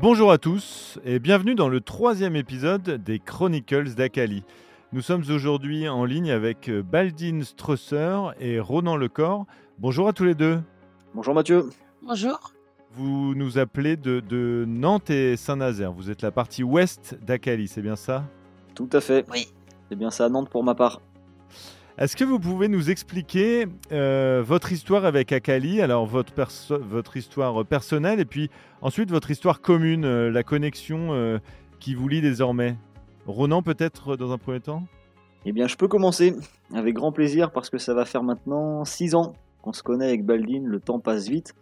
Bonjour à tous et bienvenue dans le troisième épisode des Chronicles d'Akali. Nous sommes aujourd'hui en ligne avec Baldine Strusser et Ronan Lecor. Bonjour à tous les deux. Bonjour Mathieu. Bonjour. Vous nous appelez de, Nantes et Saint-Nazaire. Vous êtes la partie ouest d'Akali, c'est bien ça? Tout à fait. Oui. C'est bien ça, Nantes pour ma part. Est-ce que vous pouvez nous expliquer euh, votre histoire avec Akali, alors votre, votre histoire personnelle et puis ensuite votre histoire commune, euh, la connexion euh, qui vous lie désormais? Ronan peut-être dans un premier temps? Eh bien je peux commencer avec grand plaisir parce que ça va faire maintenant six ans qu'on se connaît avec Baldine, le temps passe vite.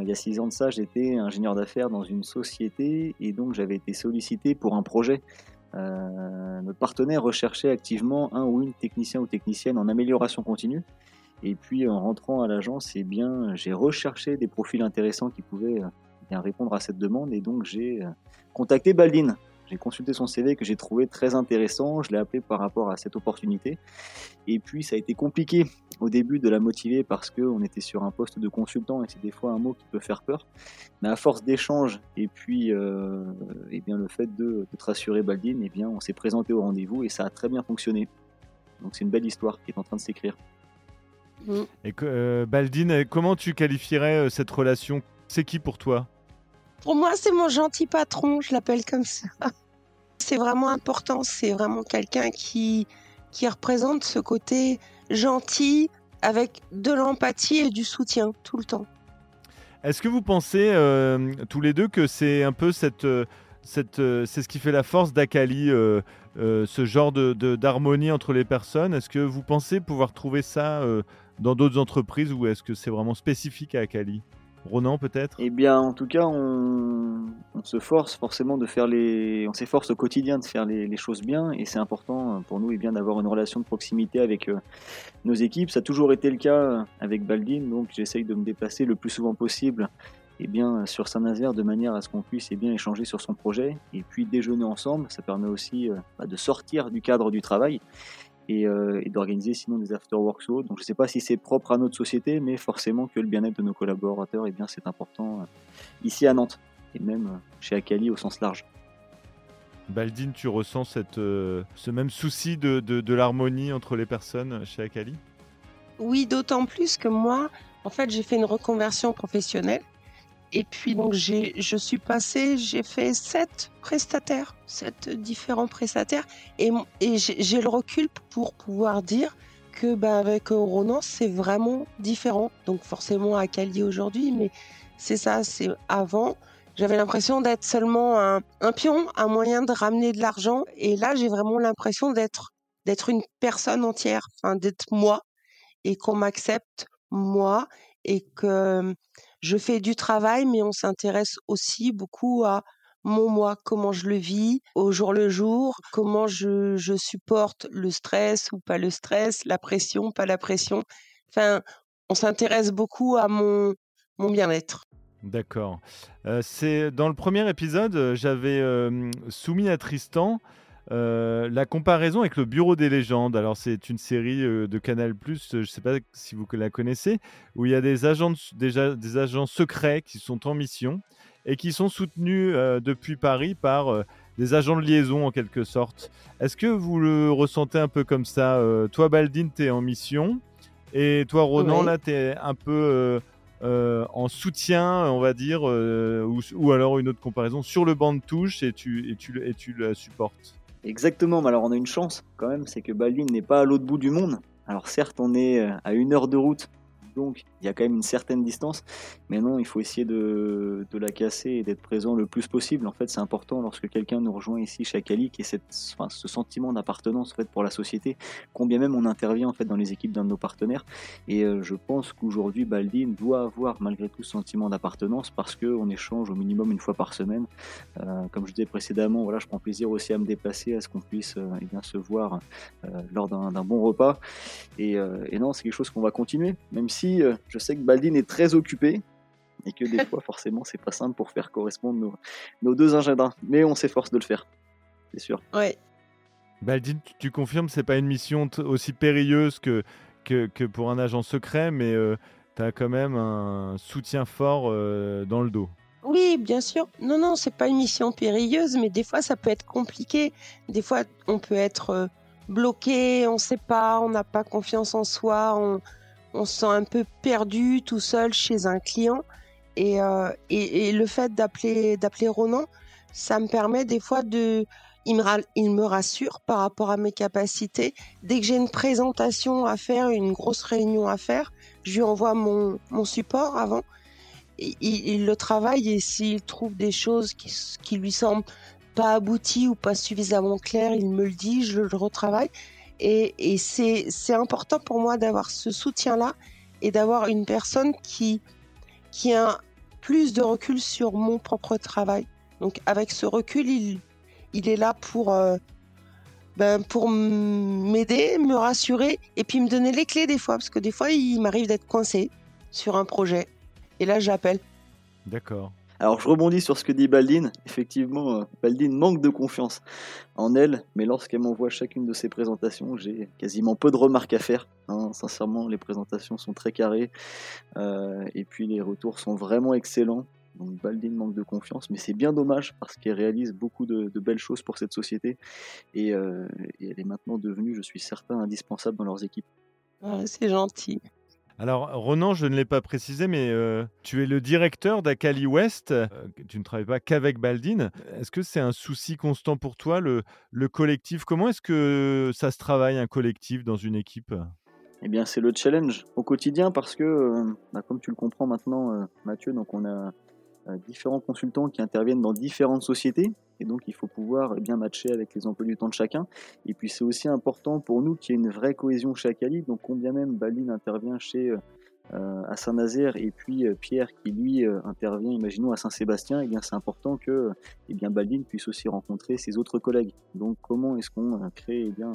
il y a six ans de ça, j'étais ingénieur d'affaires dans une société et donc j'avais été sollicité pour un projet. euh, notre partenaire recherchait activement un ou une technicien ou technicienne en amélioration continue. Et puis en rentrant à l'agence, eh bien, j'ai recherché des profils intéressants qui pouvaient euh, bien répondre à cette demande. Et donc j'ai euh, contacté Baldine, j'ai consulté son CV que j'ai trouvé très intéressant, je l'ai appelé par rapport à cette opportunité. Et puis ça a été compliqué au début de la motiver parce qu'on était sur un poste de consultant et c'est des fois un mot qui peut faire peur. Mais à force d'échanges et puis euh, et bien le fait de, de te rassurer Baldine, et bien on s'est présenté au rendez-vous et ça a très bien fonctionné. Donc c'est une belle histoire qui est en train de s'écrire. Mm. Et euh, Baldine, comment tu qualifierais euh, cette relation? C'est qui pour toi? Pour moi, c'est mon gentil patron, je l'appelle comme ça. C'est vraiment important, c'est vraiment quelqu'un qui, qui représente ce côté gentil avec de l'empathie et du soutien tout le temps. Est-ce que vous pensez euh, tous les deux que c'est un peu cette, euh, cette, euh, c'est ce qui fait la force d'Akali, ce genre de, d'harmonie entre les personnes? Est-ce que vous pensez pouvoir trouver ça dans d'autres entreprises ou est-ce que c'est vraiment spécifique à Akali? Ronan peut-être? Eh bien, en tout cas, on, se force forcément de faire les, on s'efforce au quotidien de faire les, choses bien, et c'est important pour nous, eh bien d'avoir une relation de proximité avec euh, nos équipes. Ça a toujours été le cas avec Baldine, donc j'essaye de me déplacer le plus souvent possible, eh bien sur Saint-Nazaire, de manière à ce qu'on puisse eh bien échanger sur son projet, et puis déjeuner ensemble. Ça permet aussi euh, bah, de sortir du cadre du travail euh, et, d'organiser sinon des after-works Donc je ne sais pas si c'est propre à notre société, mais forcément que le bien-être de nos collaborateurs, et eh bien, c'est important euh, ici à Nantes, et même euh, chez Akali au sens large. Baldine, tu ressens cette, ce même souci de, de, l'harmonie entre les personnes chez Akali? Oui, d'autant plus que moi, en fait, j'ai fait une reconversion professionnelle et puis donc j'ai, je suis passée, j'ai fait sept prestataires, sept différents prestataires, et, et j'ai, le recul pour pouvoir dire que bah, avec Ronan c'est vraiment différent. Donc forcément à Cali aujourd'hui, mais c'est ça, c'est avant. J'avais l'impression d'être seulement un, un pion, un moyen de ramener de l'argent, et là j'ai vraiment l'impression d'être d'être une personne entière, enfin d'être moi, et qu'on m'accepte moi, et que je fais du travail, mais on s'intéresse aussi beaucoup à mon moi, comment je le vis au jour le jour, comment je, supporte le stress ou pas le stress, la pression, pas la pression. Enfin, on s'intéresse beaucoup à mon, mon bien-être. D'accord. Euh, c'est dans le premier épisode, j'avais euh, soumis à Tristan euh, la comparaison avec le Bureau des légendes, alors c'est une série euh, de Canal+, je ne sais pas si vous la connaissez, où il y a des agents, déjà, des agents secrets qui sont en mission et qui sont soutenus euh, depuis Paris par des agents de liaison en quelque sorte. Est-ce que vous le ressentez un peu comme ça Toi, Baldine, tu es en mission et toi, Ronan, là, tu es un peu en soutien, on va dire, ou, alors une autre comparaison, sur le banc de touche et tu, et tu, et tu la supportes? Exactement, mais alors on a une chance quand même, c'est que Baldwin n'est pas à l'autre bout du monde. Alors certes, on est euh, à une heure de route donc il y a quand même une certaine distance. Mais non, il faut essayer de, la casser et d'être présent le plus possible. En fait, c'est important lorsque quelqu'un nous rejoint ici chez Akali, qui cette, enfin, ce sentiment d'appartenance en fait, pour la société, combien même on intervient en fait, dans les équipes d'un de nos partenaires. Et euh, je pense qu'aujourd'hui, Baldine doit avoir malgré tout ce sentiment d'appartenance parce qu'on échange au minimum une fois par semaine. Euh, comme je disais précédemment, voilà, je prends plaisir aussi à me déplacer, à ce qu'on puisse euh, eh bien, se voir lors d'un bon repas. Et non, c'est quelque chose qu'on va continuer, même si euh, je sais que Baldine est très occupé et que des fois, forcément, c'est pas simple pour faire correspondre nos, deux agendas. Mais on s'efforce de le faire, c'est sûr. Ouais. Baldine, tu, confirmes, c'est pas une mission aussi périlleuse que, que, pour un agent secret, mais euh, tu as quand même un soutien fort euh, dans le dos. Oui, bien sûr. Non, non, c'est pas une mission périlleuse, mais des fois ça peut être compliqué. Des fois, on peut être euh, bloqué, on sait pas, on n'a pas confiance en soi, on, on se sent un peu perdu tout seul chez un client. Et, euh, le fait d'appeler Ronan, ça me permet des fois de il me, rassure par rapport à mes capacités. Dès que j'ai une présentation à faire, une grosse réunion à faire, je lui envoie mon, support avant. Il, il, le travaille et s'il trouve des choses qui, qui lui semblent pas abouties ou pas suffisamment claires, il me le dit, je le retravaille. Et, c'est important pour moi d'avoir ce soutien-là et d'avoir une personne qui, qui a plus de recul sur mon propre travail. Donc avec ce recul, il, il est là pour, euh, ben, pour m'aider, me rassurer et puis me donner les clés des fois, parce que des fois, il m'arrive d'être coincé sur un projet. Et là, j'appelle. D'accord. Alors je rebondis sur ce que dit Baldine. Effectivement, euh, Baldine manque de confiance en elle, mais lorsqu'elle m'envoie chacune de ses présentations, j'ai quasiment peu de remarques à faire. Hein. Sincèrement, les présentations sont très carrées euh, et puis les retours sont vraiment excellents. Donc Baldine manque de confiance, mais c'est bien dommage parce qu'elle réalise beaucoup de, belles choses pour cette société et, euh, et, elle est maintenant devenue, je suis certain, indispensable dans leurs équipes. c'est gentil. Alors, Ronan, je ne l'ai pas précisé, mais euh, tu es le directeur d'Akali West. Euh, tu ne travailles pas qu'avec Baldine. Est-ce que c'est un souci constant pour toi, le, le collectif? Comment est-ce que ça se travaille, un collectif, dans une équipe? Eh bien, c'est le challenge au quotidien parce que, bah, comme tu le comprends maintenant, Mathieu, donc on a euh, différents consultants qui interviennent dans différentes sociétés. Et donc, il faut pouvoir eh bien matcher avec les emplois du temps de chacun. Et puis, c'est aussi important pour nous qu'il y ait une vraie cohésion chez Akali. Donc, combien même Baline intervient chez euh, à Saint-Nazaire et puis euh, Pierre qui lui intervient, imaginons à Saint-Sébastien, eh bien c'est important que eh bien Baldine puisse aussi rencontrer ses autres collègues. Donc comment est-ce qu'on crée eh bien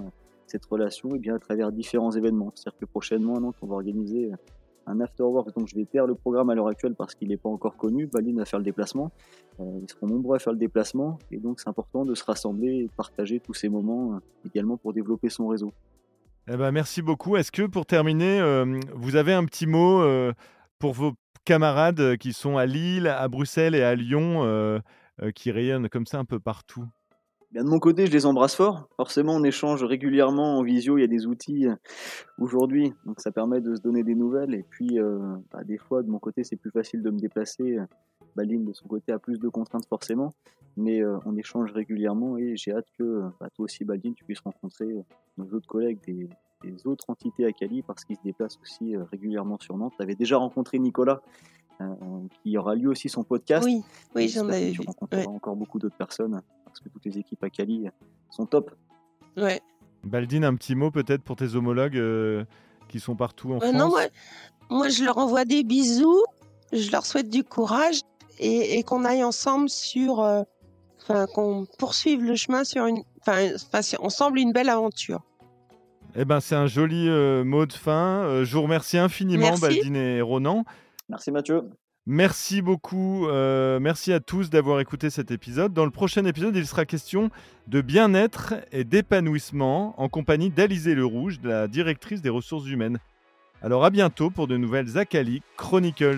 cette relation eh bien à travers différents événements? C'est-à-dire que prochainement, on va organiser un afterwork. Donc je vais taire le programme à l'heure actuelle parce qu'il n'est pas encore connu. Baline va faire le déplacement. Euh, ils seront nombreux à faire le déplacement. Et donc c'est important de se rassembler et partager tous ces moments euh, également pour développer son réseau. Eh ben, merci beaucoup. Est-ce que pour terminer, euh, vous avez un petit mot pour vos camarades qui sont à Lille, à Bruxelles et à Lyon, qui rayonnent comme ça un peu partout? De mon côté, je les embrasse fort. Forcément, on échange régulièrement en visio. Il y a des outils euh, aujourd'hui, donc ça permet de se donner des nouvelles. Et puis, euh, bah, des fois, de mon côté, c'est plus facile de me déplacer. Baline, de son côté, a plus de contraintes forcément, mais euh, on échange régulièrement et j'ai hâte que bah, toi aussi, Baline, tu puisses rencontrer nos autres collègues des, autres entités à Cali parce qu'ils se déplacent aussi régulièrement sur Nantes. Tu avais déjà rencontré Nicolas, qui aura lui aussi son podcast. Oui, oui j'en avais vu. Rencontreras encore beaucoup d'autres personnes parce que toutes les équipes à Cali sont top. Ouais. Baldine, un petit mot peut-être pour tes homologues euh, qui sont partout en France Non, moi, je leur envoie des bisous, je leur souhaite du courage et, qu'on aille ensemble sur. Euh, enfin, qu'on poursuive le chemin sur une. Enfin, ensemble une belle aventure. Eh ben, c'est un joli euh, mot de fin. je vous remercie infiniment, Baldine et Ronan. Merci Mathieu. Merci beaucoup, euh, merci à tous d'avoir écouté cet épisode. Dans le prochain épisode, il sera question de bien-être et d'épanouissement en compagnie d'Alizé Le Rouge, la directrice des ressources humaines. Alors à bientôt pour de nouvelles Akali Chronicles.